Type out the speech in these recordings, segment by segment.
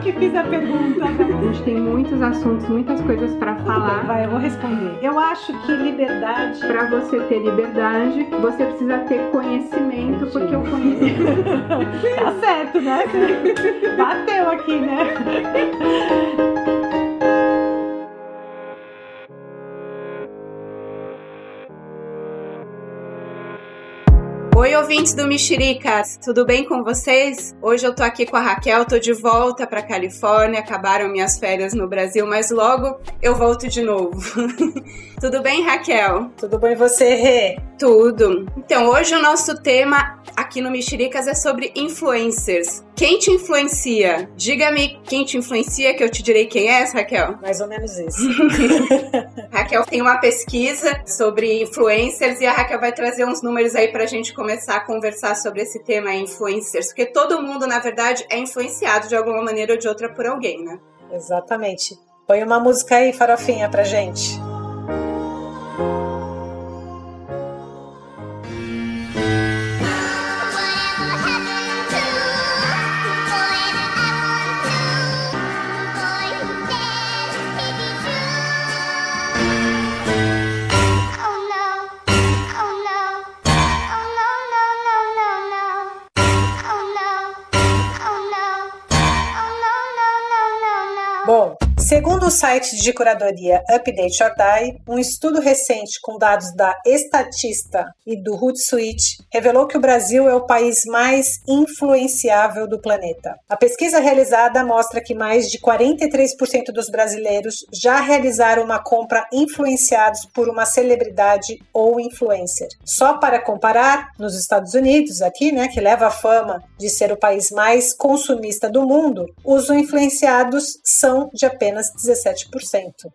Eu que fiz a pergunta. A gente tem muitos assuntos, muitas coisas para falar. Vai, eu vou responder. Eu acho que liberdade. Para você ter liberdade, você precisa ter conhecimento, porque o conhecimento. tá certo, né? Bateu aqui, né? Oi, ouvintes do Mexericas, tudo bem com vocês? Hoje eu tô aqui com a Raquel, tô de volta pra Califórnia, acabaram minhas férias no Brasil, mas logo eu volto de novo. tudo bem, Raquel? Tudo bem você, Rê? Tudo. Então, hoje o nosso tema aqui no Mexericas é sobre influencers. Quem te influencia? Diga-me quem te influencia, que eu te direi quem é, Raquel. Mais ou menos isso. Raquel tem uma pesquisa sobre influencers e a Raquel vai trazer uns números aí pra gente começar a conversar sobre esse tema influencers, porque todo mundo, na verdade, é influenciado de alguma maneira ou de outra por alguém, né? Exatamente. Põe uma música aí, farofinha, pra gente. Bom, site de curadoria Update or Die, um estudo recente com dados da Estatista e do Hootsuite revelou que o Brasil é o país mais influenciável do planeta. A pesquisa realizada mostra que mais de 43% dos brasileiros já realizaram uma compra influenciados por uma celebridade ou influencer. Só para comparar, nos Estados Unidos, aqui, né, que leva a fama de ser o país mais consumista do mundo, os influenciados são de apenas 17%,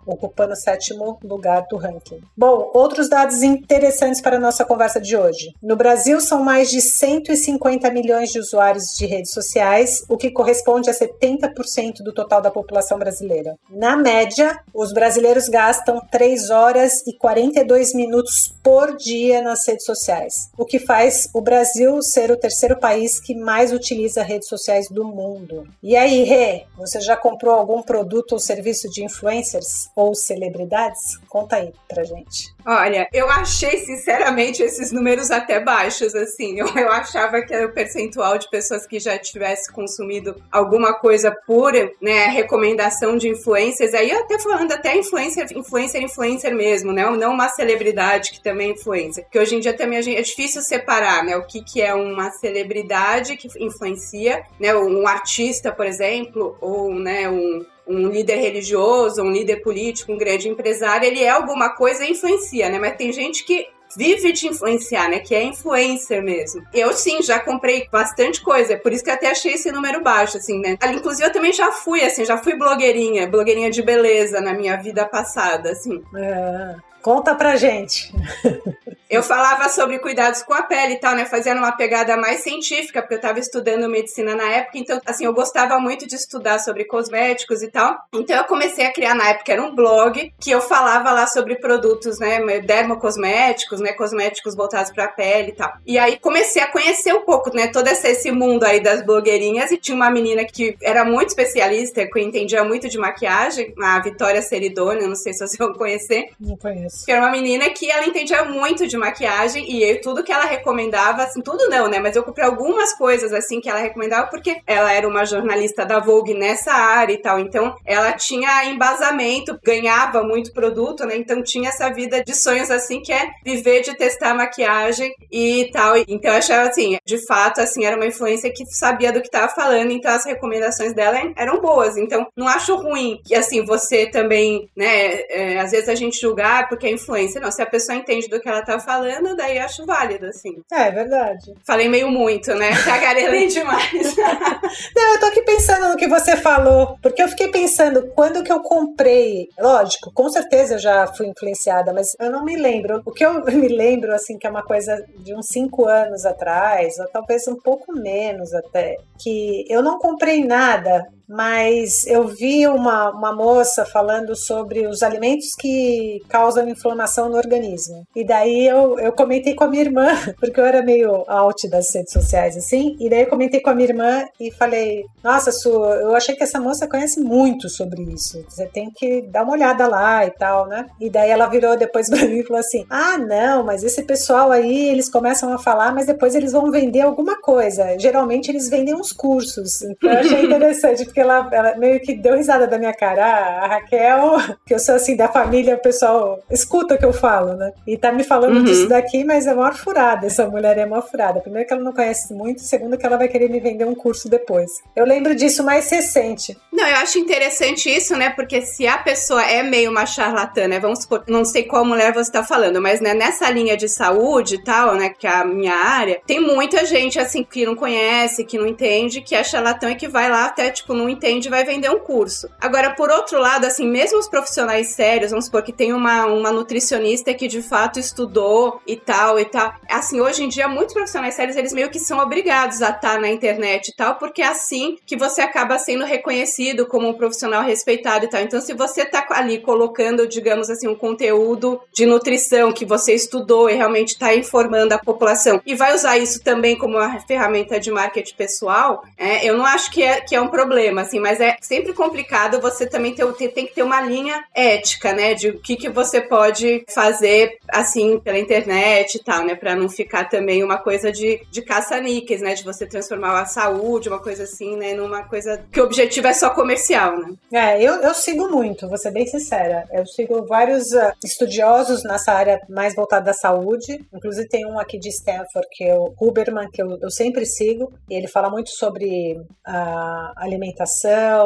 ocupando o sétimo lugar do ranking. Bom, outros dados interessantes para a nossa conversa de hoje. No Brasil, são mais de 150 milhões de usuários de redes sociais, o que corresponde a 70% do total da população brasileira. Na média, os brasileiros gastam 3 horas e 42 minutos por dia nas redes sociais, o que faz o Brasil ser o terceiro país que mais utiliza redes sociais do mundo. E aí, Rê, você já comprou algum produto ou serviço de influencers ou celebridades? Conta aí pra gente. Olha, eu achei sinceramente esses números até baixos, assim. Eu, eu achava que era o percentual de pessoas que já tivesse consumido alguma coisa por né, recomendação de influencers. Aí até falando até influencer, influencer, influencer mesmo, né? Não uma celebridade que também é influencia. Porque hoje em dia também é difícil separar, né? O que, que é uma celebridade que influencia, né? Um artista, por exemplo, ou né, um, um líder religioso, um líder político, um grande empresário, ele é alguma coisa e influencia, né? Mas tem gente que vive de influenciar, né? Que é influencer mesmo. Eu sim, já comprei bastante coisa, é por isso que até achei esse número baixo, assim, né? Inclusive eu também já fui, assim, já fui blogueirinha, blogueirinha de beleza na minha vida passada, assim. É. Conta pra gente. Eu falava sobre cuidados com a pele e tal, né? Fazendo uma pegada mais científica, porque eu tava estudando medicina na época, então, assim, eu gostava muito de estudar sobre cosméticos e tal. Então, eu comecei a criar na época, era um blog, que eu falava lá sobre produtos, né? Dermocosméticos, né? Cosméticos voltados pra pele e tal. E aí, comecei a conhecer um pouco, né? Todo esse, esse mundo aí das blogueirinhas. E tinha uma menina que era muito especialista, que entendia muito de maquiagem, a Vitória Seridone, não sei se vocês vão conhecer. Não conheço. Que era uma menina que ela entendia muito de maquiagem e eu, tudo que ela recomendava, assim, tudo não, né? Mas eu comprei algumas coisas, assim, que ela recomendava porque ela era uma jornalista da Vogue nessa área e tal. Então, ela tinha embasamento, ganhava muito produto, né? Então, tinha essa vida de sonhos, assim, que é viver de testar maquiagem e tal. Então, eu achava, assim, de fato, assim, era uma influência que sabia do que estava falando, então as recomendações dela eram boas. Então, não acho ruim que, assim, você também, né? É, às vezes a gente julgar porque é influência. Não, se a pessoa entende do que ela tá falando, daí acho válido, assim. É, é verdade. Falei meio muito, né? Cagarelei demais. Não, eu tô aqui pensando no que você falou, porque eu fiquei pensando, quando que eu comprei, lógico, com certeza eu já fui influenciada, mas eu não me lembro. O que eu me lembro, assim, que é uma coisa de uns cinco anos atrás, ou talvez um pouco menos até, que eu não comprei nada mas eu vi uma, uma moça falando sobre os alimentos que causam inflamação no organismo. E daí eu, eu comentei com a minha irmã, porque eu era meio out das redes sociais, assim, e daí eu comentei com a minha irmã e falei: Nossa, Su, eu achei que essa moça conhece muito sobre isso. Você tem que dar uma olhada lá e tal, né? E daí ela virou depois pra mim e falou assim: Ah, não, mas esse pessoal aí, eles começam a falar, mas depois eles vão vender alguma coisa. Geralmente eles vendem uns cursos. Então eu achei interessante, porque ela, ela meio que deu risada da minha cara. Ah, a Raquel, que eu sou assim da família, o pessoal escuta o que eu falo, né? E tá me falando uhum. disso daqui, mas é uma furada. Essa mulher é uma furada. Primeiro que ela não conhece muito, segundo que ela vai querer me vender um curso depois. Eu lembro disso mais recente. Não, eu acho interessante isso, né? Porque se a pessoa é meio uma charlatã, né? Vamos supor, não sei qual mulher você tá falando, mas né, nessa linha de saúde e tal, né? Que é a minha área, tem muita gente assim que não conhece, que não entende, que é charlatã e que vai lá até, tipo, não entende e vai vender um curso. Agora, por outro lado, assim, mesmo os profissionais sérios, vamos supor que tem uma, uma nutricionista que de fato estudou e tal e tal. Assim, hoje em dia, muitos profissionais sérios, eles meio que são obrigados a estar na internet e tal, porque é assim que você acaba sendo reconhecido como um profissional respeitado e tal. Então, se você tá ali colocando, digamos assim, um conteúdo de nutrição que você estudou e realmente está informando a população e vai usar isso também como uma ferramenta de marketing pessoal, é, eu não acho que é, que é um problema, assim, mas é sempre complicado você também ter, tem que ter uma linha ética, né, de o que, que você pode fazer, assim, pela internet e tal, né, para não ficar também uma coisa de, de caça-níqueis, né, de você transformar a saúde, uma coisa assim, né, numa coisa que o objetivo é só comercial, né. É, eu, eu sigo muito, vou ser bem sincera, eu sigo vários uh, estudiosos nessa área mais voltada à saúde, inclusive tem um aqui de Stanford, que é o Huberman, que eu, eu sempre sigo, e ele fala muito sobre a alimentação,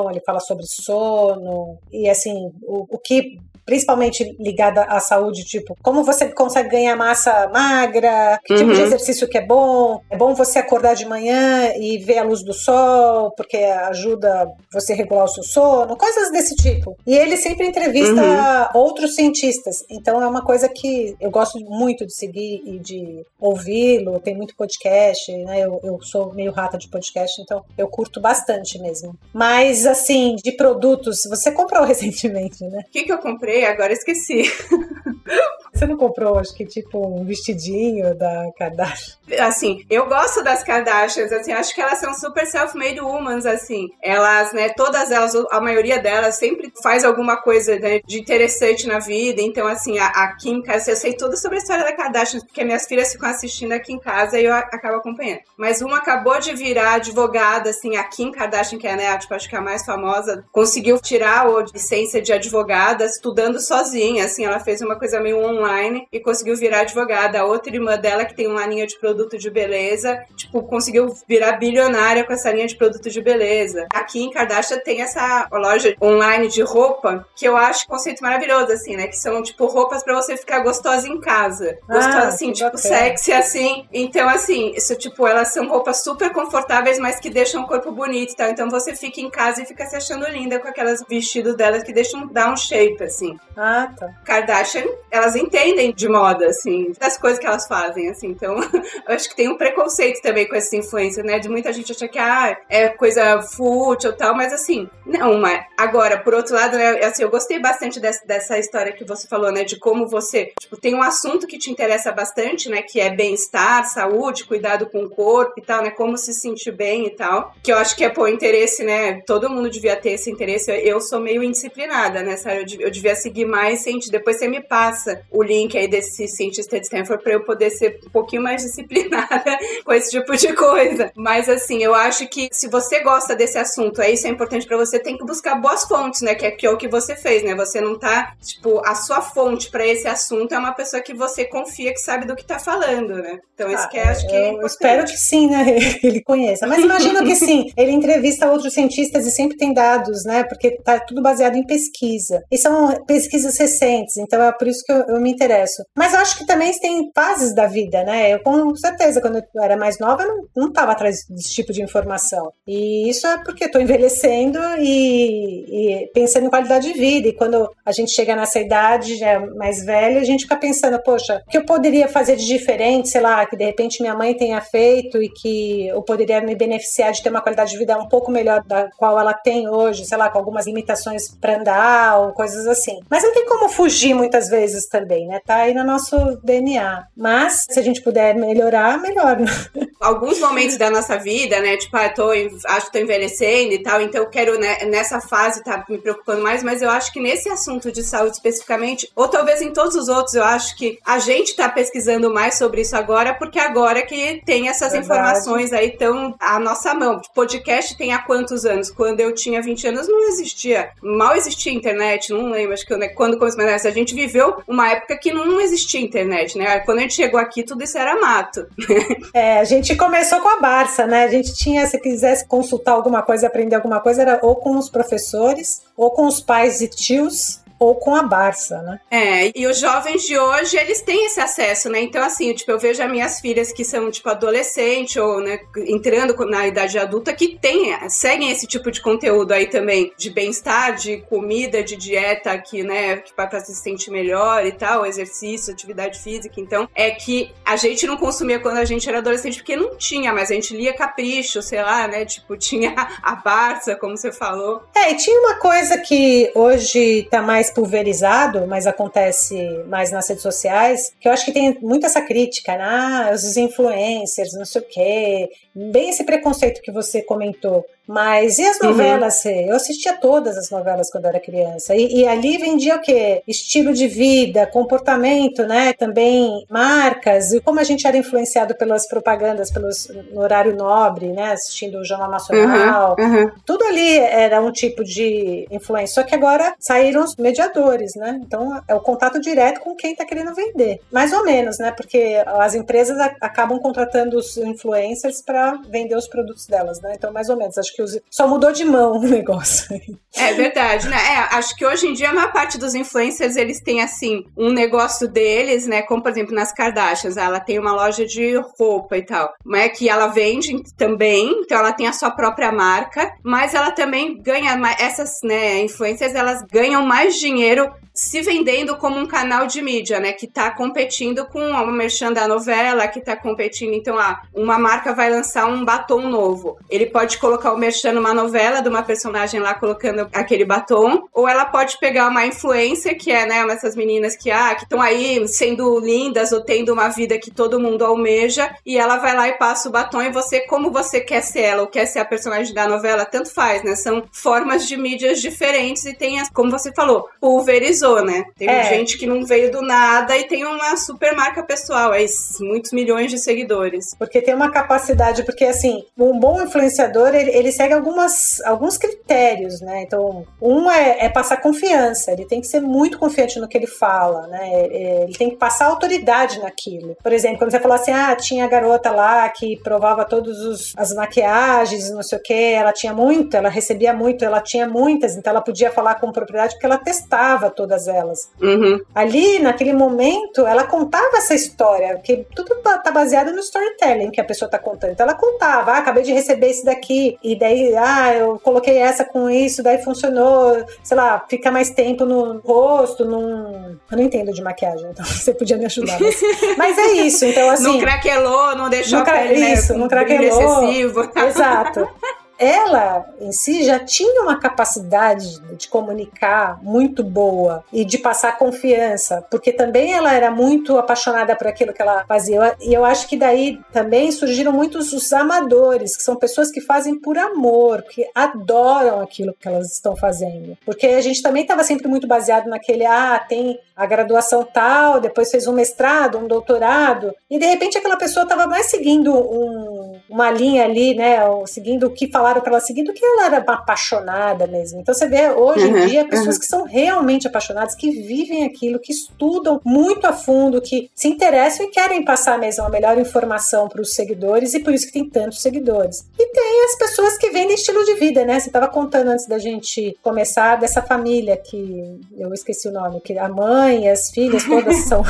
ele fala sobre sono, e assim, o, o que principalmente ligada à saúde, tipo, como você consegue ganhar massa magra, que uhum. tipo de uhum. exercício que é bom, é bom você acordar de manhã e ver a luz do sol, porque ajuda você a regular o seu sono, coisas desse tipo. E ele sempre entrevista uhum. outros cientistas, então é uma coisa que eu gosto muito de seguir e de ouvi-lo, tem muito podcast, né, eu, eu sou meio rata de podcast, então eu curto bastante mesmo. Mas, assim, de produtos, você comprou recentemente, né? O que, que eu comprei? Agora esqueci. Você não comprou, acho que, tipo, um vestidinho da Kardashian? Assim, eu gosto das Kardashians, assim, acho que elas são super self-made humans, assim. Elas, né, todas elas, a maioria delas sempre faz alguma coisa né, de interessante na vida. Então, assim, a, a Kim, eu sei tudo sobre a história da Kardashian, porque minhas filhas ficam assistindo aqui em casa e eu acabo acompanhando. Mas uma acabou de virar advogada, assim, a Kim Kardashian, que é, né, tipo, acho que é a mais famosa, conseguiu tirar a licença de advogada estudando sozinha, assim, ela fez uma coisa meio online e conseguiu virar advogada. A outra irmã dela, que tem uma linha de produto de beleza, tipo, conseguiu virar bilionária com essa linha de produto de beleza. Aqui em Kardashian tem essa loja online de roupa que eu acho um conceito maravilhoso, assim, né? Que são, tipo, roupas para você ficar gostosa em casa. Gostosa, ah, assim, tipo, bacana. sexy, assim. Então, assim, isso, tipo, elas são roupas super confortáveis, mas que deixam o corpo bonito e tal. Então você fica em casa e fica se achando linda com aquelas vestidos delas que deixam dar um shape, assim. Ah, tá. Kardashian, elas entendem de moda, assim, das coisas que elas fazem, assim. Então, eu acho que tem um preconceito também com essa influência, né? De muita gente achar que, ah, é coisa fútil e tal, mas assim, não, mas agora, por outro lado, né, assim, eu gostei bastante dessa, dessa história que você falou, né? De como você, tipo, tem um assunto que te interessa bastante, né? Que é bem-estar, saúde, cuidado com o corpo e tal, né? Como se sentir bem e tal. Que eu acho que é, pô, interesse, né? Todo mundo devia ter esse interesse. Eu sou meio indisciplinada nessa né, eu devia seguir mais cientista. Depois você me passa o link aí desse cientista de Stanford para eu poder ser um pouquinho mais disciplinada com esse tipo de coisa. Mas assim, eu acho que se você gosta desse assunto, aí isso é importante para você, tem que buscar boas fontes, né? Que é, que é o que você fez, né? Você não tá, tipo, a sua fonte para esse assunto é uma pessoa que você confia que sabe do que tá falando, né? Então, isso ah, que é, acho que é Eu espero que sim, né? Ele conheça. Mas imagino que sim. Ele entrevista outros cientistas e sempre tem dados, né? Porque tá tudo baseado em pesquisa. E são pesquisas recentes, então é por isso que eu, eu me interesso. Mas eu acho que também tem fases da vida, né? Eu com certeza, quando eu era mais nova, eu não estava atrás desse tipo de informação. E isso é porque estou envelhecendo e, e, pensando em qualidade de vida. E quando a gente chega nessa idade, já mais velha, a gente fica pensando, poxa, o que eu poderia fazer de diferente, sei lá, que de repente minha mãe tenha feito e que eu poderia me beneficiar de ter uma qualidade de vida um pouco melhor da qual ela tem hoje, sei lá, com algumas limitações para andar ou coisas assim. Mas não tem como fugir muitas vezes também, né? Tá aí no nosso DNA. Mas se a gente puder melhorar, melhor. Né? Alguns momentos da nossa vida, né? Tipo, ah, tô, acho que tô envelhecendo e tal, então eu quero né, nessa fase tá me preocupando mais, mas eu acho que nesse assunto de saúde especificamente, ou talvez em todos os outros, eu acho que a gente tá pesquisando mais sobre isso agora, porque agora que tem essas Verdade. informações aí tão à nossa mão. Podcast tem há quantos anos? Quando eu tinha 20 anos não existia, mal existia internet, não lembro, acho que né, quando começou, mas a gente viveu uma época que não existia internet, né? Quando a gente chegou aqui, tudo isso era mato. é, a gente começou com a Barça, né? A gente tinha, se quisesse consultar alguma coisa, aprender alguma coisa, era ou com os professores, ou com os pais e tios, ou com a Barça, né? É, e os jovens de hoje, eles têm esse acesso, né? Então, assim, tipo, eu vejo as minhas filhas que são, tipo, adolescente ou, né, entrando na idade adulta, que tem, seguem esse tipo de conteúdo aí também, de bem-estar, de comida, de dieta, que, né, que para se sentir melhor e tal, exercício, atividade física. Então, é que a gente não consumia quando a gente era adolescente, porque não tinha, mas a gente lia Capricho, sei lá, né? Tipo, tinha a Barça, como você falou. É, e tinha uma coisa que hoje tá mais pulverizado, mas acontece mais nas redes sociais, que eu acho que tem muito essa crítica, né? Ah, os influencers, não sei o quê, bem esse preconceito que você comentou. Mas e as uhum. novelas? Uhum. Eu assistia todas as novelas quando era criança. E, e, ali vendia o quê? Estilo de vida, comportamento, né? Também marcas. E como a gente era influenciado pelas propagandas, pelos, no horário nobre, né? Assistindo o Jornal Nacional. Uhum. Uhum. Tudo ali era um tipo de influência. Só que agora saíram os mediadores, né? Então é o contato direto com quem está querendo vender. Mais ou menos, né? Porque as empresas acabam contratando os influencers para vender os produtos delas, né? Então, mais ou menos. Acho que que só mudou de mão o negócio. É verdade, né? É, acho que hoje em dia a maior parte dos influencers eles têm assim um negócio deles, né? Como por exemplo nas Kardashians, ela tem uma loja de roupa e tal, é que ela vende também, então ela tem a sua própria marca, mas ela também ganha essas, né, influencers, elas ganham mais dinheiro se vendendo como um canal de mídia, né? Que tá competindo com a merchan da novela, que tá competindo. Então, ah, uma marca vai lançar um batom novo. Ele pode colocar o merchan numa novela de uma personagem lá colocando aquele batom, ou ela pode pegar uma influencer, que é, né, essas meninas que, ah, que estão aí sendo lindas ou tendo uma vida que todo mundo almeja, e ela vai lá e passa o batom e você, como você quer ser ela ou quer ser a personagem da novela, tanto faz, né? São formas de mídias diferentes e tem, como você falou, pulverizou né? Tem é. gente que não veio do nada e tem uma super marca pessoal, aí muitos milhões de seguidores. Porque tem uma capacidade, porque assim, um bom influenciador, ele, ele segue algumas, alguns critérios, né? Então, um é, é, passar confiança, ele tem que ser muito confiante no que ele fala, né? É, ele tem que passar autoridade naquilo. Por exemplo, quando você falou assim, ah, tinha a garota lá que provava todas as maquiagens, não sei o que, ela tinha muito, ela recebia muito, ela tinha muitas, então ela podia falar com propriedade porque ela testava todas todas elas. Uhum. Ali, naquele momento, ela contava essa história, que tudo tá, tá baseado no storytelling que a pessoa tá contando. Então ela contava, ah, acabei de receber esse daqui, e daí, ah, eu coloquei essa com isso, daí funcionou, sei lá, fica mais tempo no rosto, num... Eu não entendo de maquiagem, então você podia me ajudar. Mas, mas é isso, então assim... Não craquelou, não deixou não cra... a pele, né, Isso, não craquelou. Excessivo. Exato ela em si já tinha uma capacidade de comunicar muito boa e de passar confiança, porque também ela era muito apaixonada por aquilo que ela fazia. E eu acho que daí também surgiram muitos os amadores, que são pessoas que fazem por amor, que adoram aquilo que elas estão fazendo. Porque a gente também estava sempre muito baseado naquele, ah, tem a graduação tal, depois fez um mestrado, um doutorado, e de repente aquela pessoa estava mais seguindo um uma linha ali, né? Seguindo o que falaram para ela, seguindo que ela era apaixonada mesmo. Então você vê hoje Uhum, em dia pessoas uhum. que são realmente apaixonadas, que vivem aquilo, que estudam muito a fundo, que se interessam e querem passar mesmo a melhor informação para os seguidores e por isso que tem tantos seguidores. E tem as pessoas que vendem estilo de vida, né? Você estava contando antes da gente começar dessa família que eu esqueci o nome, que a mãe as filhas todas são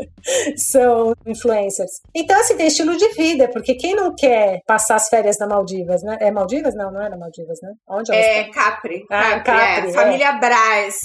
são influencers. Então, assim, tem estilo de vida, porque quem não quer passar as férias na Maldivas, né? É Maldivas? Não, não é na Maldivas, né? Onde É estão? Capri. Ah, Capri, Capri, é. é. Família Braz.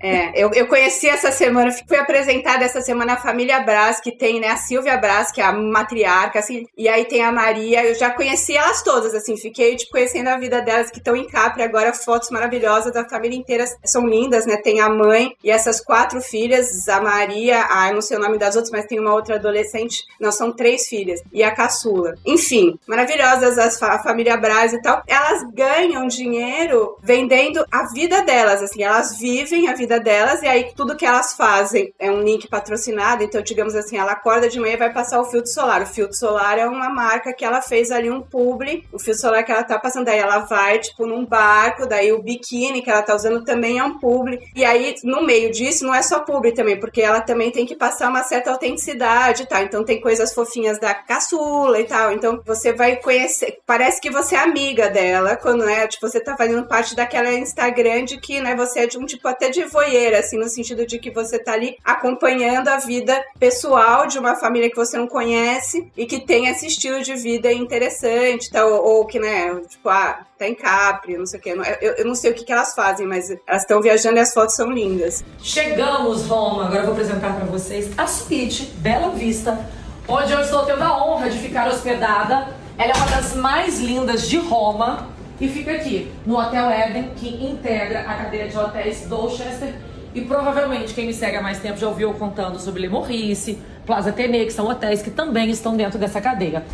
É. eu, eu conheci essa semana, fui apresentada essa semana a família Braz, que tem, né, a Silvia Braz, que é a matriarca, assim, e aí tem a Maria, eu já conheci elas todas, assim, fiquei, tipo, conhecendo a vida delas, que estão em Capri agora, fotos maravilhosas da família inteira, são lindas, né, tem a mãe e essas quatro filhas, a Maria, eu não sei o nome das outras, mas tem uma outra adolescente, não, são três filhas, e a caçula. Enfim, maravilhosas as a família Braz e tal, elas ganham dinheiro vendendo a vida delas, assim, elas vivem a vida delas e aí tudo que elas fazem é um link patrocinado, então digamos assim, ela acorda de manhã e vai passar o filtro solar. O filtro solar é uma marca que ela fez ali um publi, o filtro solar que ela tá passando, daí ela vai tipo num barco, daí o biquíni que ela tá usando também é um publi. E aí no meio disso não é só publi também, porque ela também tem que passar uma certa autenticidade, tá? Então tem coisas fofinhas da caçula e tal. Então você vai conhecer, parece que você amiga dela quando né, tipo você tá fazendo parte daquela Instagram de que, né, você é de um tipo até de voyeur, assim, no sentido de que você tá ali acompanhando a vida pessoal de uma família que você não conhece e que tem esse estilo de vida interessante, tá? ou, ou que, né, tipo, ah, tá em Capri, não sei o que. Eu, eu não sei o que, que elas fazem, mas elas estão viajando e as fotos são lindas. Chegamos, Roma. Agora eu vou apresentar para vocês a suíte Bela Vista, onde eu estou tendo a honra de ficar hospedada. Ela é uma das mais lindas de Roma e fica aqui, no Hotel Eden, que integra a cadeia de hotéis Dolchester. E provavelmente quem me segue há mais tempo já ouviu contando sobre Le Maurice, Plaza Athénée, que são hotéis que também estão dentro dessa cadeia.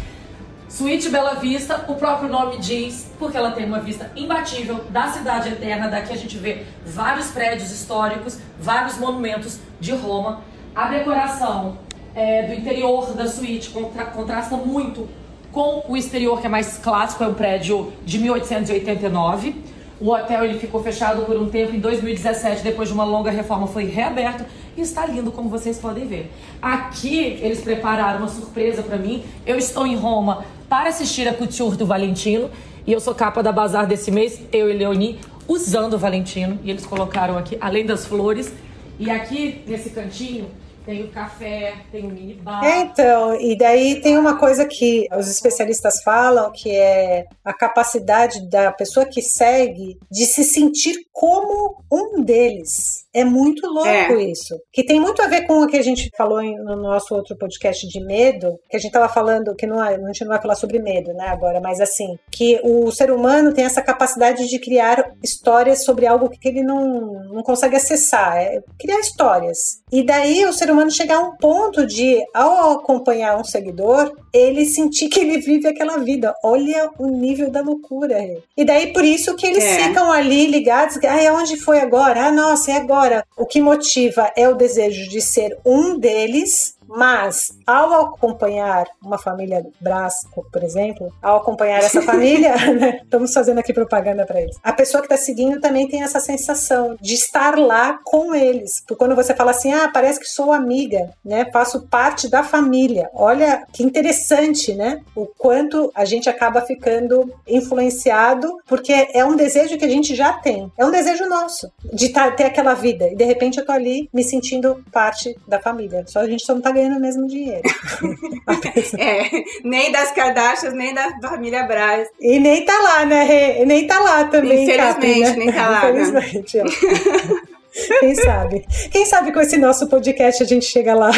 Suíte Bela Vista, o próprio nome diz, porque ela tem uma vista imbatível da cidade eterna. Daqui a gente vê vários prédios históricos, vários monumentos de Roma. A decoração é, do interior da suíte contra- contrasta muito com o exterior, que é mais clássico, é um prédio de 1889. O hotel ele ficou fechado por um tempo em 2017, depois de uma longa reforma foi reaberto e está lindo como vocês podem ver. Aqui eles prepararam uma surpresa para mim. Eu estou em Roma para assistir a Couture do Valentino e eu sou capa da Bazar desse mês, eu e Leoni, usando o Valentino e eles colocaram aqui, além das flores, e aqui nesse cantinho tem o café, tem o mini bar. É, então, e daí tem uma coisa que os especialistas falam, que é a capacidade da pessoa que segue de se sentir como um deles. É muito louco É. isso. Que tem muito a ver com o que a gente falou no nosso outro podcast de medo, que a gente tava falando, que não, é- a gente não vai falar sobre medo, né, agora, mas assim, que o ser humano tem essa capacidade de criar histórias sobre algo que ele não, não consegue acessar, é criar histórias. E daí o ser humano chegar a um ponto de, ao acompanhar um seguidor, ele sentir que ele vive aquela vida. Olha o nível da loucura. E daí por isso que eles É. ficam ali ligados, ah, onde foi agora? Ah, nossa, é agora. O que motiva é o desejo de ser um deles, mas ao acompanhar uma família Brasco, por exemplo, ao acompanhar essa família, né, estamos fazendo aqui propaganda para eles. A pessoa que está seguindo também tem essa sensação de estar lá com eles. Porque quando você fala assim, ah, parece que sou amiga, né, faço parte da família. Olha que interessante, né? O quanto a gente acaba ficando influenciado, porque é um desejo que a gente já tem. É um desejo nosso de tá- ter aquela vida. E de repente eu tô ali me sentindo parte da família. Só a gente só não tá ganhando o mesmo dinheiro. É, nem das Kardashians, nem da família Braz. E nem tá lá, né? E nem tá lá também, Infelizmente, Capri, né? nem tá lá, né? Infelizmente, ó. Quem sabe? Quem sabe com esse nosso podcast a gente chega lá.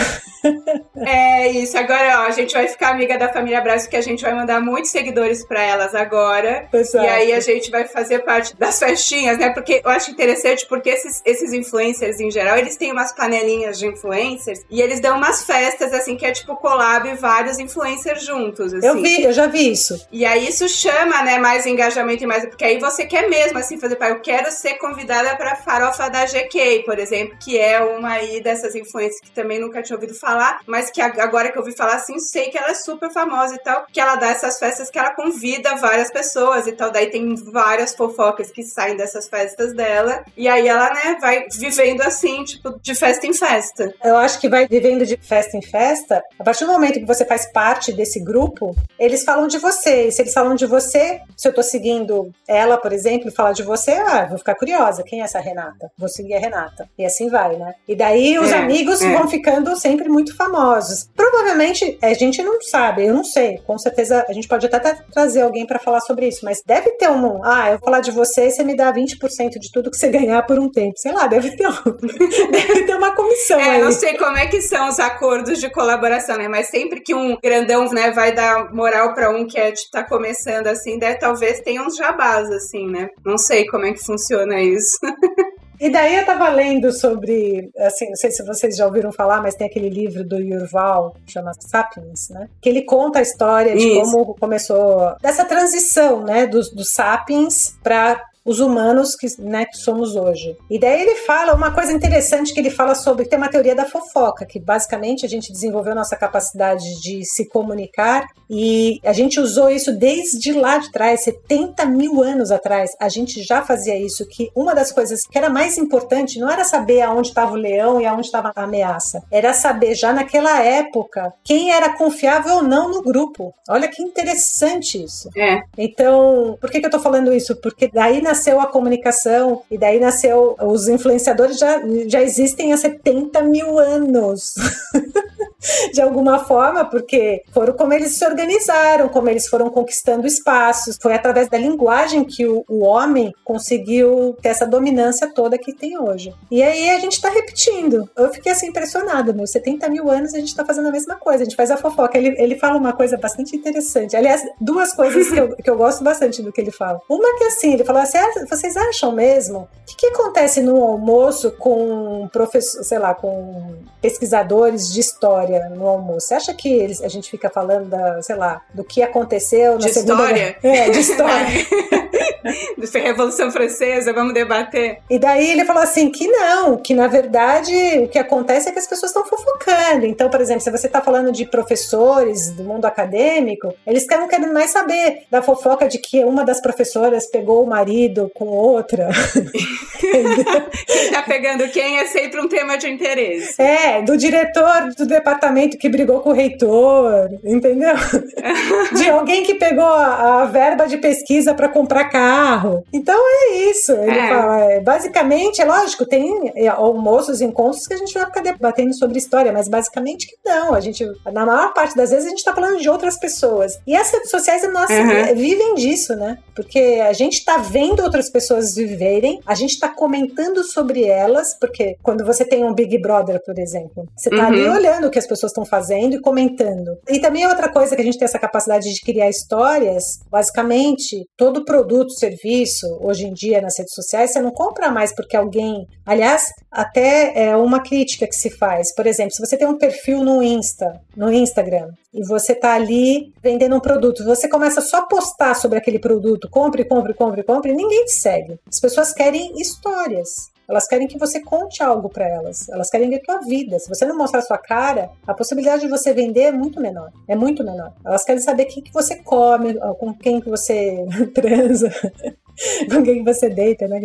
É isso, agora ó, a gente vai ficar amiga da família Braz, porque a gente vai mandar muitos seguidores pra elas agora. Exato. E aí a gente vai fazer parte das festinhas, né? Porque eu acho interessante, porque esses, esses influencers em geral, eles têm umas panelinhas de influencers e eles dão umas festas, assim, que é tipo collab vários influencers juntos, assim. Eu vi, eu já vi isso. E aí isso chama, né, mais engajamento e mais. Porque aí você quer mesmo, assim, fazer, pai, eu quero ser convidada pra farofa da GK. Por exemplo, que é uma aí dessas influências que também nunca tinha ouvido falar, mas que agora que eu ouvi falar assim, sei que ela é super famosa e tal, que ela dá essas festas que ela convida várias pessoas e tal, daí tem várias fofocas que saem dessas festas dela, e aí ela, né, vai vivendo assim, tipo, de festa em festa. Eu acho que vai vivendo de festa em festa, a partir do momento que você faz parte desse grupo, eles falam de você, e se eles falam de você, se eu tô seguindo ela, por exemplo, falar de você, ah, vou ficar curiosa, quem é essa Renata? Vou seguir a Renata. E assim vai, né? E daí os É, amigos é. vão ficando sempre muito famosos. Provavelmente a gente não sabe, eu não sei. Com certeza a gente pode até tra- trazer alguém pra falar sobre isso, mas deve ter um. Ah, eu vou falar de você e você me dá 20% de tudo que você ganhar por um tempo. Sei lá, deve ter, um, deve ter uma comissão É, aí. não sei como é que são os acordos de colaboração, né? Mas sempre que um grandão, né, vai dar moral pra um que é, tipo, tá começando assim, deve, talvez tenha uns jabás, assim, né? Não sei como é que funciona isso. E daí eu tava lendo sobre, assim, não sei se vocês já ouviram falar, mas tem aquele livro do Yurval, que chama Sapiens, né? Que ele conta a história de Isso. como começou, dessa transição, né, dos, dos Sapiens para os humanos que, né, que somos hoje. E daí ele fala uma coisa interessante que ele fala sobre, tem uma teoria da fofoca, que basicamente a gente desenvolveu nossa capacidade de se comunicar e a gente usou isso desde lá de trás, 70 mil anos atrás, a gente já fazia isso, que uma das coisas que era mais importante não era saber aonde estava o leão e aonde estava a ameaça, era saber já naquela época quem era confiável ou não no grupo. Olha que interessante isso. É. Então, por que, que eu tô falando isso? Porque daí nasceu a comunicação e daí nasceu. Os influenciadores já, já existem há 70 mil anos. De alguma forma, porque foram como eles se organizaram, como eles foram conquistando espaços. Foi através da linguagem que o, o homem conseguiu ter essa dominância toda que tem hoje. E aí a gente tá repetindo. Eu fiquei assim impressionada, meu. 70 mil anos a gente tá fazendo a mesma coisa. A gente faz a fofoca. Ele, ele fala uma coisa bastante interessante. Aliás, duas coisas que eu, que eu gosto bastante do que ele fala. Uma que assim, ele falou assim: "Ah, vocês acham mesmo? O que, que acontece no almoço com professor, sei lá, com pesquisadores de história no almoço? Você acha que eles, a gente fica falando da, sei lá, do que aconteceu na De segunda história? É, de história. Revolução Francesa, vamos debater. E daí ele falou assim que não, que na verdade o que acontece é que as pessoas estão fofocando. Então, por exemplo, se você está falando de professores do mundo acadêmico, eles não querem mais saber da fofoca de que uma das professoras pegou o marido com outra. Quem tá pegando quem é sempre um tema de interesse. É, do diretor do departamento que brigou com o reitor, entendeu? De alguém que pegou a, a verba de pesquisa para comprar carro. Então é isso. Ele É. fala, é, basicamente, é lógico, tem é, almoços, encontros que a gente vai ficar debatendo sobre história, mas basicamente que não. A gente, na maior parte das vezes, a gente tá falando de outras pessoas. E as redes sociais, nossa, Uhum. vivem disso, né? Porque a gente tá vendo outras pessoas viverem, a gente tá comentando sobre elas, porque quando você tem um Big Brother, por exemplo, você tá Uhum. ali olhando o que as pessoas estão fazendo e comentando. E também outra coisa que a gente tem essa capacidade de criar histórias, basicamente, todo produto, serviço, hoje em dia nas redes sociais, você não compra mais porque alguém. Aliás, até é uma crítica que se faz. Por exemplo, se você tem um perfil no Insta, no Instagram, e você tá ali vendendo um produto, você começa só a postar sobre aquele produto, compre, compre, compre, compre, ninguém te segue. As pessoas querem histórias. Elas querem que você conte algo para elas. Elas querem ver tua vida. Se você não mostrar sua cara, a possibilidade de você vender é muito menor. É muito menor. Elas querem saber quem que você come, com quem que você transa, com quem que você deita, né?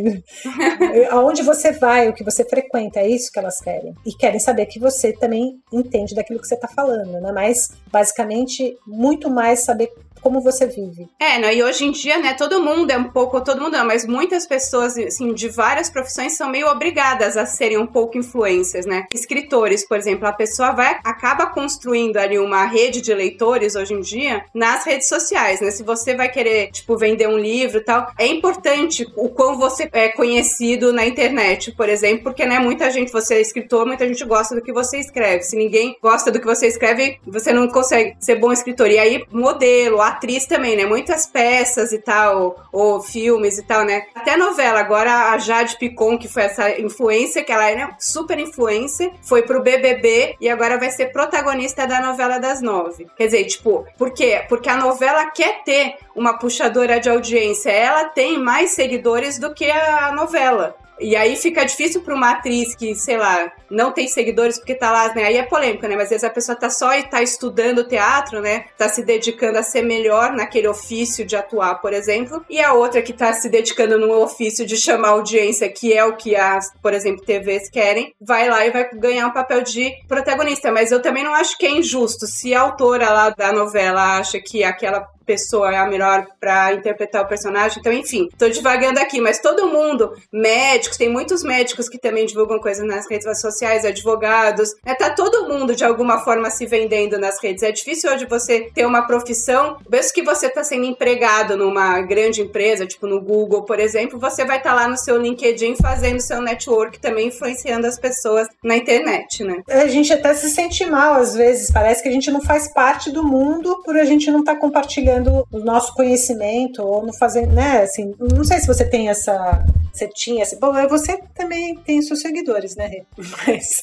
Aonde você vai, o que você frequenta, é isso que elas querem. E querem saber que você também entende daquilo que você tá falando, né? Mas, basicamente, muito mais saber como você vive. É, né? E hoje em dia, né, todo mundo é um pouco, todo mundo não, mas muitas pessoas, assim, de várias profissões são meio obrigadas a serem um pouco influências, né? Escritores, por exemplo, a pessoa vai, acaba construindo ali uma rede de leitores hoje em dia nas redes sociais, né? Se você vai querer, tipo, vender um livro e tal, é importante o quão você é conhecido na internet, por exemplo, porque, né, muita gente, você é escritor, muita gente gosta do que você escreve. Se ninguém gosta do que você escreve, você não consegue ser bom escritor. E aí, modelo, atriz também, né? Muitas peças e tal, ou filmes e tal, né? Até novela, agora a Jade Picon, que foi essa influência, que ela era super influência, foi pro BBB e agora vai ser protagonista da novela das nove. Quer dizer, tipo, por quê? Porque a novela quer ter uma puxadora de audiência. Ela tem mais seguidores do que a novela. E aí fica difícil pra uma atriz que, sei lá, não tem seguidores porque tá lá, né? Aí é polêmica, né? Mas às vezes a pessoa tá só e tá estudando teatro, né? Tá se dedicando a ser melhor naquele ofício de atuar, por exemplo. E a outra que tá se dedicando no ofício de chamar audiência, que é o que as, por exemplo, TVs querem, vai lá e vai ganhar um papel de protagonista. Mas eu também não acho que é injusto. Se a autora lá da novela acha que aquela pessoa é a melhor para interpretar o personagem. Então, enfim, tô divagando aqui, mas todo mundo, médicos, tem muitos médicos que também divulgam coisas nas redes sociais, advogados, né? Tá todo mundo de alguma forma se vendendo nas redes. É difícil hoje você ter uma profissão, mesmo que você tá sendo empregado numa grande empresa, tipo no Google, por exemplo, você vai estar tá lá no seu LinkedIn fazendo seu network também influenciando as pessoas na internet, né? A gente até se sente mal às vezes, parece que a gente não faz parte do mundo por a gente não estar tá compartilhando o nosso conhecimento ou não fazendo, né? Assim, não sei se você tem essa. Você tinha essa. Bom, você também tem seus seguidores, né, Rê? Mas.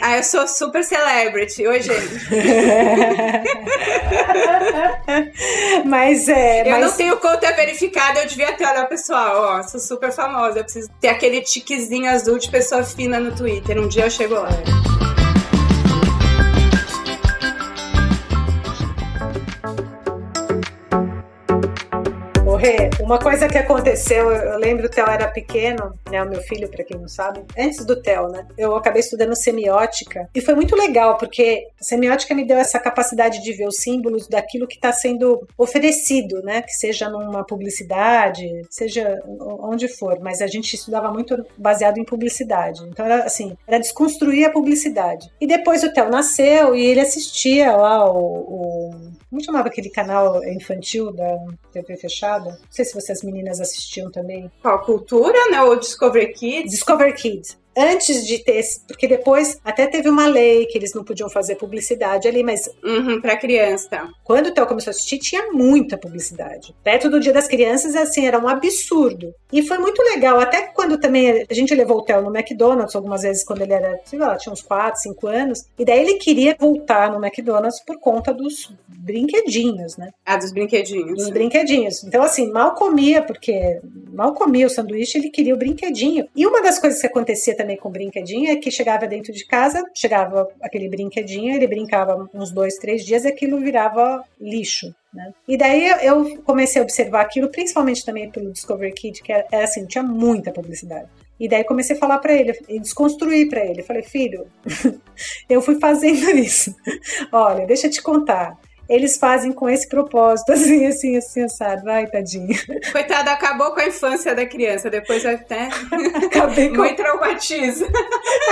Ah, eu sou super celebrity. Oi, gente. mas é. Eu mas... não tenho conta verificada, eu devia ter. Olha, pessoal, ó, sou super famosa. Eu preciso ter aquele tiquezinho azul de pessoa fina no Twitter. Um dia eu chego lá. Uma coisa que aconteceu, eu lembro o Theo era pequeno, né, o meu filho, para quem não sabe, antes do Theo, né, eu acabei estudando semiótica e foi muito legal, porque semiótica me deu essa capacidade de ver os símbolos daquilo que está sendo oferecido, né, que seja numa publicidade, seja onde for, mas a gente estudava muito baseado em publicidade. Então era assim, era desconstruir a publicidade. E depois o Theo nasceu e ele assistia lá o, o como chamava aquele canal infantil da TV fechada? Não sei se vocês meninas assistiam também. Qual cultura, né? Ou Discover Kids? Discover Kids antes de ter, porque depois até teve uma lei que eles não podiam fazer publicidade ali, mas uhum, para criança. Quando o Theo começou a assistir, tinha muita publicidade. Perto do Dia das Crianças, assim, era um absurdo. E foi muito legal, até quando também a gente levou o Theo no McDonald's algumas vezes quando ele era, sei lá, tinha uns 4, 5 anos, e daí ele queria voltar no McDonald's por conta dos brinquedinhos, né? Ah, dos brinquedinhos. Dos brinquedinhos. Então, assim, mal comia, porque mal comia o sanduíche, ele queria o brinquedinho. E uma das coisas que acontecia também com brinquedinho é que chegava dentro de casa, chegava aquele brinquedinho, ele brincava uns dois, três dias e aquilo virava lixo. Né? E daí eu comecei a observar aquilo, principalmente também pelo Discovery Kid, que era, era assim, tinha muita publicidade. E daí comecei a falar para ele e desconstruir para ele. Falei, filho, eu fui fazendo isso. Olha, deixa eu te contar eles fazem com esse propósito, assim, assim, assim, sabe? Ai, tadinho. Coitado, acabou com a infância da criança, depois até Acabei com... muito traumatismo.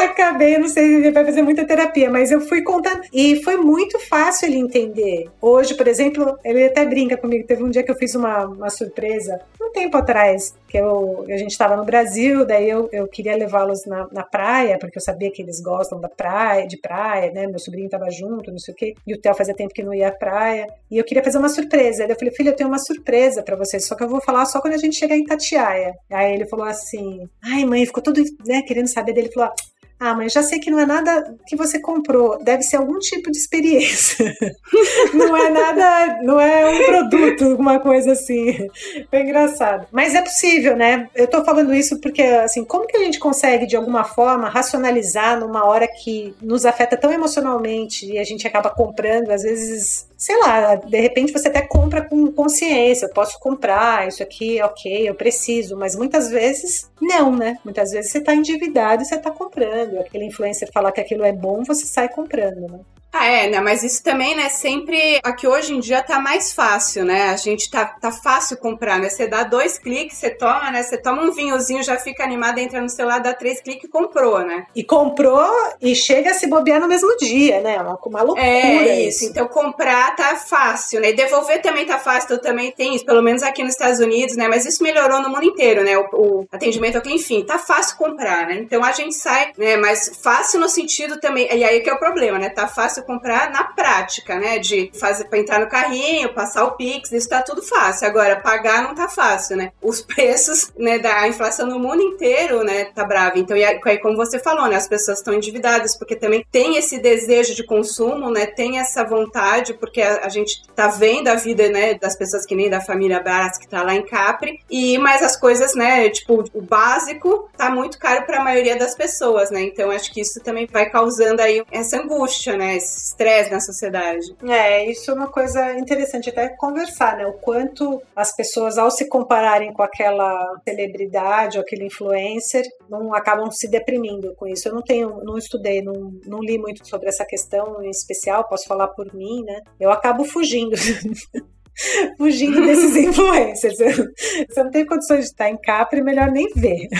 Acabei, não sei vai fazer muita terapia, mas eu fui contando. E foi muito fácil ele entender. Hoje, por exemplo, ele até brinca comigo. Teve um dia que eu fiz uma, uma surpresa, tempo atrás, que eu, a gente estava no Brasil, daí eu, eu queria levá-los na, na praia, porque eu sabia que eles gostam da praia, de praia, né? Meu sobrinho estava junto, não sei o quê. E o Theo fazia tempo que não ia à praia. E eu queria fazer uma surpresa. Aí eu falei, filho, eu tenho uma surpresa para vocês, só que eu vou falar só quando a gente chegar em Tatiaia. Aí ele falou assim: ai, mãe, ficou todo, né, querendo saber dele. Ele falou, ah, mas já sei que não é nada que você comprou, deve ser algum tipo de experiência. não é nada, não é um produto, alguma coisa assim. Foi engraçado. Mas é possível, né? Eu tô falando isso porque, assim, como que a gente consegue, de alguma forma, racionalizar numa hora que nos afeta tão emocionalmente e a gente acaba comprando, às vezes, sei lá, de repente você até compra com consciência, eu posso comprar, isso aqui, ok, eu preciso, mas muitas vezes não, né? Muitas vezes você tá endividado e você tá comprando. Aquele influencer falar que aquilo é bom, você sai comprando, né? Ah, é, né? Mas isso também, né? Sempre. Aqui hoje em dia tá mais fácil, né? A gente tá, tá fácil comprar, né? Você dá dois cliques, você toma, né? Você toma um vinhozinho, já fica animado, entra no celular, dá três cliques e comprou, né? E comprou e chega a se bobear no mesmo dia, né? Uma, uma loucura. É isso. Então comprar tá fácil, né? E devolver também tá fácil, então também tem isso, pelo menos aqui nos Estados Unidos, né? Mas isso melhorou no mundo inteiro, né? O, o atendimento aqui, enfim, tá fácil comprar, né? Então a gente sai, né? Mas fácil no sentido também. E aí que é o problema, né? Tá fácil fácil comprar na prática, né? De fazer para entrar no carrinho, passar o Pix, isso tá tudo fácil. Agora, pagar não tá fácil, né? Os preços, né, da inflação no mundo inteiro, né, tá brava. Então, e aí, como você falou, né, as pessoas estão endividadas porque também tem esse desejo de consumo, né? Tem essa vontade, porque a, a gente tá vendo a vida, né, das pessoas que nem da família Brás que tá lá em Capri, e mas as coisas, né, tipo, o básico tá muito caro para a maioria das pessoas, né? Então acho que isso também vai causando aí essa angústia, né, esse estresse na sociedade. É, isso é uma coisa interessante até conversar, né? O quanto as pessoas ao se compararem com aquela celebridade ou aquele influencer, não acabam se deprimindo com isso. Eu não tenho, não estudei, não, não li muito sobre essa questão em especial, posso falar por mim, né? Eu acabo fugindo. fugindo desses influencers. Você não tem condições de estar em Capri, melhor nem ver.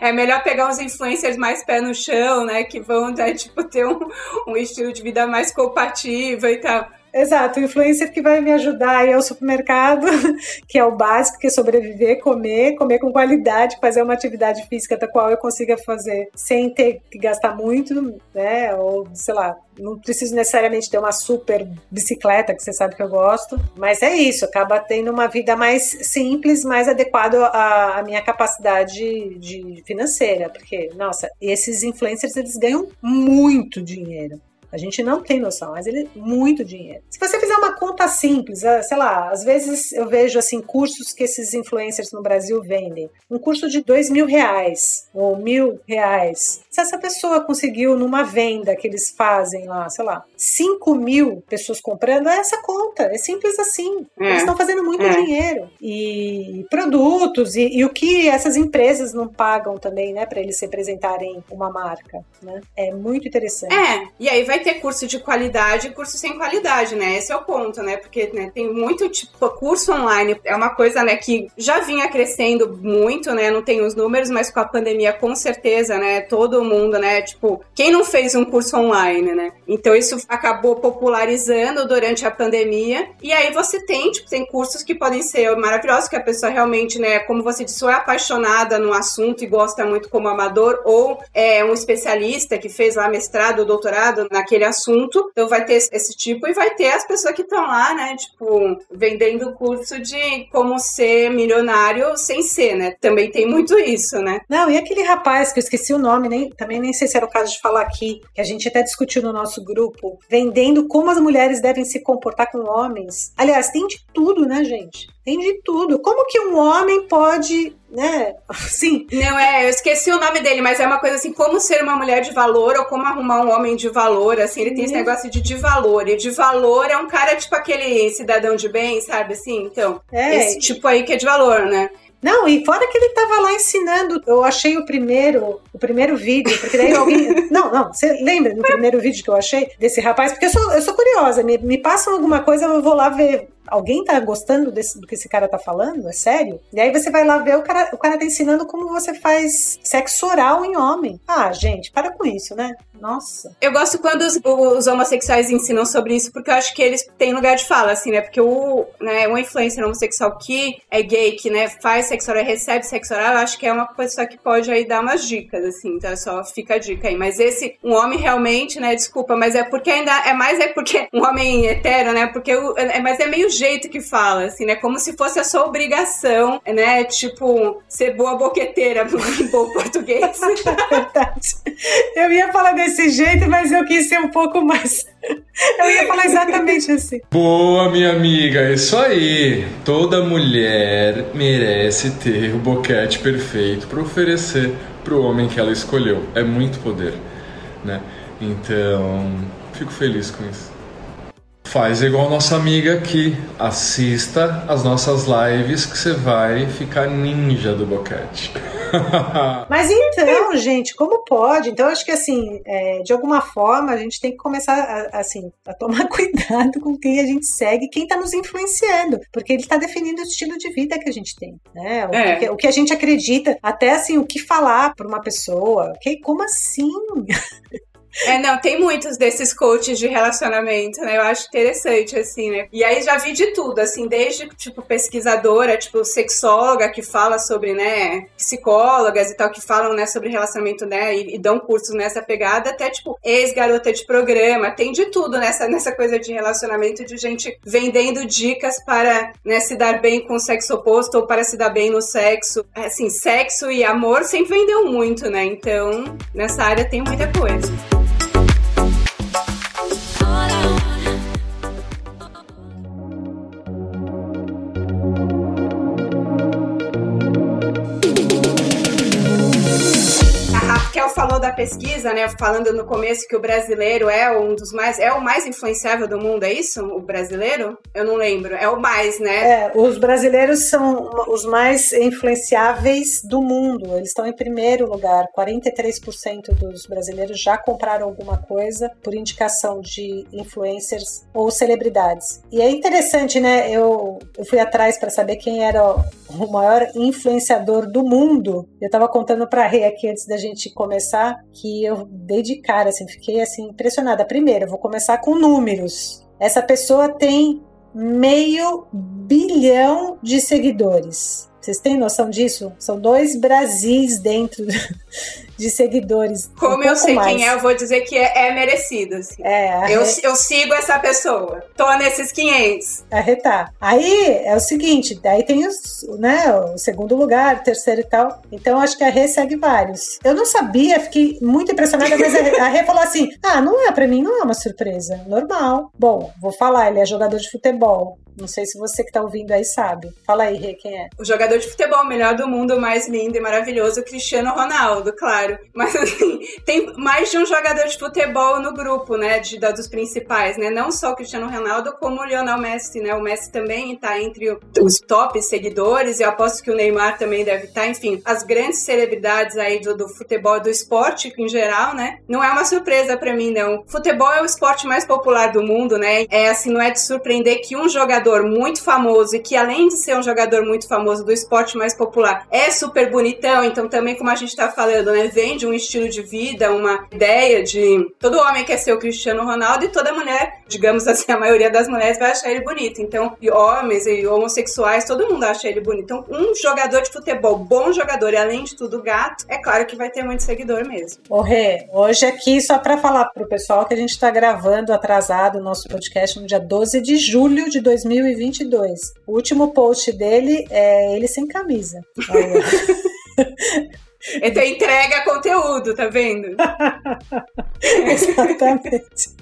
é melhor pegar uns influencers mais pé no chão, né? Que vão né, tipo, ter um, um estilo de vida mais compatível e tal. Exato, o influencer que vai me ajudar aí ao supermercado, que é o básico, que é sobreviver, comer, comer com qualidade, fazer uma atividade física da qual eu consiga fazer sem ter que gastar muito, né? Ou, sei lá, não preciso necessariamente ter uma super bicicleta, que você sabe que eu gosto, mas é isso, acaba tendo uma vida mais simples, mais adequada à, à minha capacidade de financeira, porque, nossa, esses influencers, eles ganham muito dinheiro. A gente não tem noção, mas ele muito dinheiro. Se você fizer uma conta simples, ah, sei lá, às vezes eu vejo assim cursos que esses influencers no Brasil vendem. Um curso de dois mil reais ou mil reais. Se essa pessoa conseguiu numa venda que eles fazem lá, sei lá, cinco mil pessoas comprando, é essa conta. É simples assim. É. Eles estão fazendo muito é. dinheiro. E produtos, e, e, o que essas empresas não pagam também, né, para eles representarem uma marca, né? É muito interessante. É, e aí vai ter curso de qualidade e curso sem qualidade, né? Esse é o ponto, né? Porque né, tem muito tipo curso online, é uma coisa, né, que já vinha crescendo muito, né? Não tenho os números, mas com a pandemia com certeza, né, todo mundo, né, tipo, quem não fez um curso online, né? Então isso acabou popularizando durante a pandemia. E aí você tem, tipo, tem cursos que podem ser maravilhosos, que a pessoa realmente, né, como você disse, ou é apaixonada no assunto e gosta muito como amador, ou é um especialista que fez lá mestrado ou doutorado na aquele assunto. Então vai ter esse tipo e vai ter as pessoas que estão lá, né, tipo, vendendo curso de como ser milionário sem ser, né? Também tem muito isso, né? Não, e aquele rapaz que eu esqueci o nome, nem, também nem sei se era o caso de falar aqui, que a gente até discutiu no nosso grupo, vendendo como as mulheres devem se comportar com homens. Aliás, tem de tudo, né, gente? Tem de tudo. Como que um homem pode, né? Sim. Não, é, eu esqueci o nome dele, mas é uma coisa assim, como ser uma mulher de valor ou como arrumar um homem de valor, assim, ele tem esse negócio de de valor. E de valor é um cara tipo aquele cidadão de bem, sabe assim? Então, é. esse tipo aí que é de valor, né? Não, e fora que ele tava lá ensinando, eu achei o primeiro, o primeiro vídeo, porque daí alguém. não, não, você lembra do primeiro vídeo que eu achei desse rapaz? Porque eu sou, eu sou curiosa, me, me passam alguma coisa, eu vou lá ver alguém tá gostando desse, do que esse cara tá falando? É sério? E aí você vai lá ver, o cara, o cara tá ensinando como você faz sexo oral em homem. Ah, gente, para com isso, né? Nossa. Eu gosto quando os, os, homossexuais ensinam sobre isso, porque eu acho que eles têm lugar de fala, assim, né? Porque o, né, uma influencer homossexual que é gay, que, né, faz sexo oral recebe sexo oral, eu acho que é uma pessoa que pode aí dar umas dicas, assim, então só fica a dica aí. Mas esse, um homem realmente, né, desculpa, mas é porque ainda, é mais é porque um homem hetero, né, porque, o, é, mas é meio jeito que fala, assim, né, como se fosse a sua obrigação, né, tipo, ser boa boqueteira, em bom português. Verdade. Eu ia falar desse desse jeito, mas eu quis ser um pouco mais. Eu ia falar exatamente assim. Boa, minha amiga, isso aí. Toda mulher merece ter o boquete perfeito para oferecer para o homem que ela escolheu. É muito poder, né? Então, fico feliz com isso. Faz igual nossa amiga aqui. Assista as nossas lives que você vai ficar ninja do boquete. Mas então, gente, como pode? Então, acho que assim, é, de alguma forma, a gente tem que começar a, assim, a tomar cuidado com quem a gente segue, quem está nos influenciando, porque ele está definindo o estilo de vida que a gente tem, né? O, é. que, o que a gente acredita, até assim, o que falar para uma pessoa. Que, como assim? É, não, tem muitos desses coaches de relacionamento, né? Eu acho interessante, assim, né? E aí já vi de tudo, assim, desde, tipo, pesquisadora, tipo, sexóloga que fala sobre, né, psicólogas e tal, que falam, né, sobre relacionamento, né, e, e dão cursos nessa pegada, até, tipo, ex-garota de programa, tem de tudo nessa, nessa coisa de relacionamento, de gente vendendo dicas para, né, se dar bem com o sexo oposto ou para se dar bem no sexo. Assim, sexo e amor sempre vendeu muito, né? Então, nessa área tem muita coisa. Da pesquisa, né? Falando no começo que o brasileiro é um dos mais. É o mais influenciável do mundo, é isso? O brasileiro? Eu não lembro. É o mais, né? É, os brasileiros são os mais influenciáveis do mundo. Eles estão em primeiro lugar. 43% dos brasileiros já compraram alguma coisa por indicação de influencers ou celebridades. E é interessante, né? Eu, eu fui atrás para saber quem era o maior influenciador do mundo. Eu estava contando para a Rê aqui antes da gente começar começar que eu dei de cara, assim, fiquei assim impressionada. Primeiro, vou começar com números. Essa pessoa tem meio bilhão de seguidores. Vocês têm noção disso? São dois Brasis dentro de seguidores. Como um eu sei mais. quem é, eu vou dizer que é, é merecido. Assim. É, eu, eu sigo essa pessoa. Tô nesses 500. Arretar. Aí é o seguinte, daí tem os, né, o segundo lugar, o terceiro e tal. Então acho que a Rê segue vários. Eu não sabia, fiquei muito impressionada, mas a, a Rê falou assim: ah, não é, pra mim não é uma surpresa. Normal. Bom, vou falar, ele é jogador de futebol. Não sei se você que tá ouvindo aí sabe. Fala aí, Rê, quem é? O jogador de futebol melhor do mundo, mais lindo e maravilhoso, Cristiano Ronaldo, claro. Mas assim, tem mais de um jogador de futebol no grupo, né? De, dos principais, né? Não só o Cristiano Ronaldo, como o Lionel Messi, né? O Messi também tá entre os top seguidores, e eu aposto que o Neymar também deve estar. Tá. Enfim, as grandes celebridades aí do, do futebol, do esporte em geral, né? Não é uma surpresa para mim, não. Futebol é o esporte mais popular do mundo, né? É assim, não é de surpreender que um jogador jogador muito famoso e que além de ser um jogador muito famoso do esporte mais popular, é super bonitão, então também como a gente tá falando, né, vende um estilo de vida, uma ideia de todo homem quer ser o Cristiano Ronaldo e toda mulher, digamos assim, a maioria das mulheres vai achar ele bonito. Então, e homens e homossexuais, todo mundo acha ele bonito. Então, um jogador de futebol, bom jogador e além de tudo gato, é claro que vai ter muito seguidor mesmo. Ô Rê, hoje aqui só para falar pro pessoal que a gente tá gravando atrasado o nosso podcast no dia 12 de julho de 2020 2022. O último post dele é ele sem camisa. Então entrega conteúdo, tá vendo? Exatamente.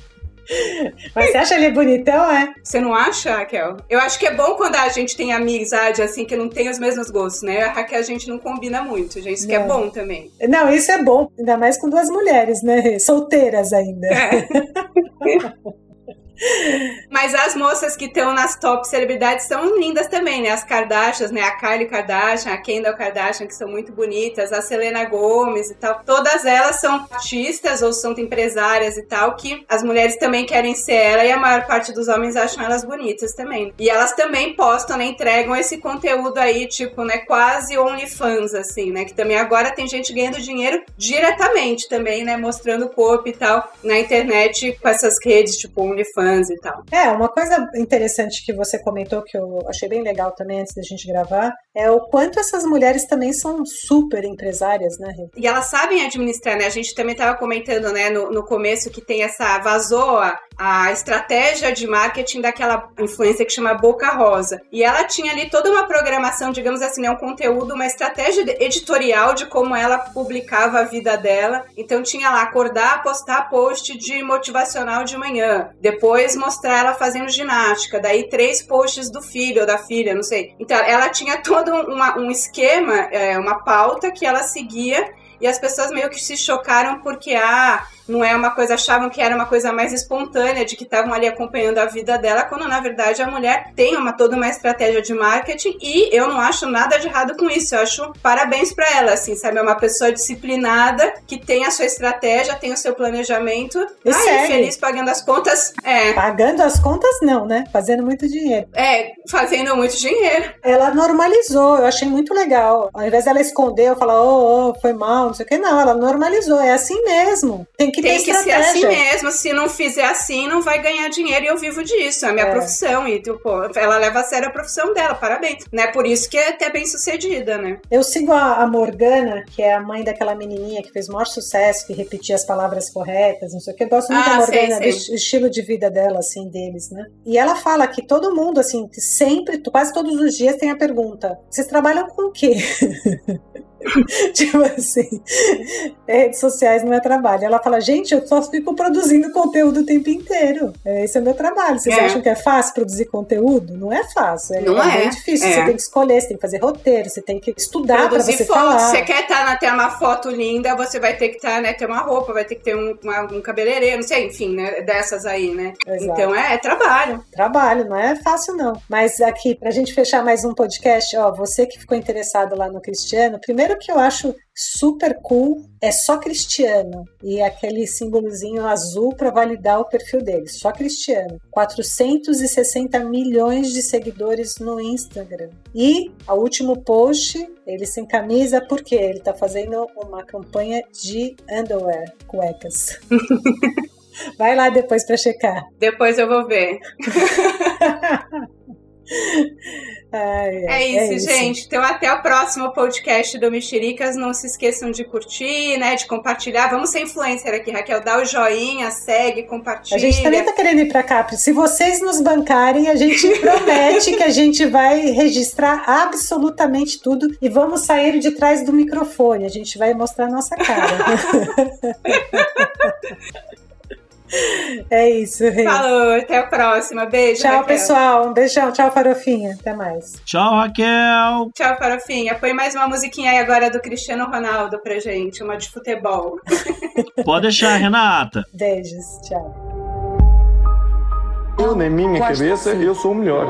Mas você acha ele bonitão, é? Você não acha, Raquel? Eu acho que é bom quando a gente tem amizade, assim, que não tem os mesmos gostos, né? A Raquel a gente não combina muito, gente. Isso não. que é bom também. Não, isso é bom. Ainda mais com duas mulheres, né? Solteiras ainda. É. Mas as moças que estão nas top celebridades são lindas também, né? As Kardashians, né? A Kylie Kardashian, a Kendall Kardashian, que são muito bonitas, a Selena Gomez e tal. Todas elas são artistas ou são empresárias e tal, que as mulheres também querem ser ela e a maior parte dos homens acham elas bonitas também. E elas também postam, né? Entregam esse conteúdo aí, tipo, né? Quase OnlyFans, assim, né? Que também agora tem gente ganhando dinheiro diretamente também, né? Mostrando corpo e tal na internet com essas redes, tipo OnlyFans fãs e tal. É, uma coisa interessante que você comentou que eu achei bem legal também antes da gente gravar é o quanto essas mulheres também são super empresárias, né, Rita? E elas sabem administrar, né? A gente também estava comentando, né, no, no começo que tem essa vazou a, a estratégia de marketing daquela influência que chama Boca Rosa. E ela tinha ali toda uma programação, digamos assim, né, um conteúdo, uma estratégia editorial de como ela publicava a vida dela. Então tinha lá acordar, postar post de motivacional de manhã, depois mostrar ela fazendo ginástica, daí três posts do filho ou da filha, não sei. Então ela tinha todo uma, um esquema, é, uma pauta que ela seguia e as pessoas meio que se chocaram porque ah, não é uma coisa, achavam que era uma coisa mais espontânea, de que estavam ali acompanhando a vida dela, quando na verdade a mulher tem uma toda uma estratégia de marketing e eu não acho nada de errado com isso. Eu acho parabéns para ela, assim, sabe? É uma pessoa disciplinada que tem a sua estratégia, tem o seu planejamento. E aí, feliz pagando as contas. É. Pagando as contas, não, né? Fazendo muito dinheiro. É, fazendo muito dinheiro. Ela normalizou, eu achei muito legal. Ao invés dela esconder, eu falar, oh, oh, foi mal, não sei o que, não, ela normalizou. É assim mesmo. Tem que que tem que ser assim mesmo. Se não fizer assim, não vai ganhar dinheiro e eu vivo disso. É a minha É. profissão. E, tipo, ela leva a sério a profissão dela, parabéns. Né? Por isso que é até bem sucedida, né? Eu sigo a, a Morgana, que é a mãe daquela menininha que fez o maior sucesso, que repetia as palavras corretas, não sei o que. Eu gosto muito Ah, da sei, Morgana, sei. do es- estilo de vida dela, assim, deles, né? E ela fala que todo mundo, assim, que sempre, quase todos os dias tem a pergunta: vocês trabalham com o quê? tipo assim, redes sociais não é trabalho. Ela fala, gente, eu só fico produzindo conteúdo o tempo inteiro. Esse é o meu trabalho. Vocês É. acham que é fácil produzir conteúdo? Não é fácil. É, Não é é. difícil. É. Você tem que escolher, você tem que fazer roteiro, você tem que estudar para Produzir você foto. falar. Você quer estar na ter uma foto linda, você vai ter que estar, né? Ter uma roupa, vai ter que ter um, uma- um cabeleireiro, não sei, enfim, né? Dessas aí, né? Exato. Então é, é trabalho. Trabalho, não é fácil não. Mas aqui, pra gente fechar mais um podcast, ó, você que ficou interessado lá no Cristiano, primeiro que eu acho super cool é só Cristiano e aquele símbolozinho azul para validar o perfil dele, só Cristiano. 460 milhões de seguidores no Instagram. E o último post, ele sem camisa porque ele tá fazendo uma campanha de underwear, cuecas. Vai lá depois para checar. Depois eu vou ver. Ai, É isso, gente. Então, até o próximo podcast do Mexericas. Não se esqueçam de curtir, né? De compartilhar. Vamos ser influencer aqui, Raquel. Dá o joinha, segue, compartilha. A gente também tá querendo ir pra cá. Se vocês nos bancarem, a gente promete que a gente vai registrar absolutamente tudo e vamos sair de trás do microfone. A gente vai mostrar a nossa cara. é isso, Rê. Falou, até a próxima. Beijo. Tchau, Raquel. pessoal. Um beijão. Tchau, Farofinha. Até mais. Tchau, Raquel. Tchau, Farofinha. Põe mais uma musiquinha aí agora do Cristiano Ronaldo pra gente, uma de futebol. Pode deixar, Renata. Beijos. Tchau. Eu, na minha cabeça, eu sou o melhor.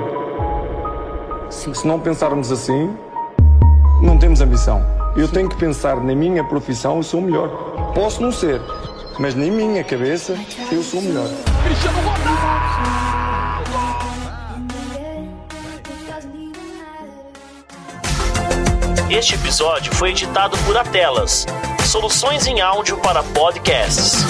Se não pensarmos assim, não temos ambição. Eu tenho que pensar na minha profissão, eu sou o melhor. Posso não ser, mas na minha cabeça, eu sou o melhor. Este episódio foi editado por Atelas, soluções em áudio para podcasts.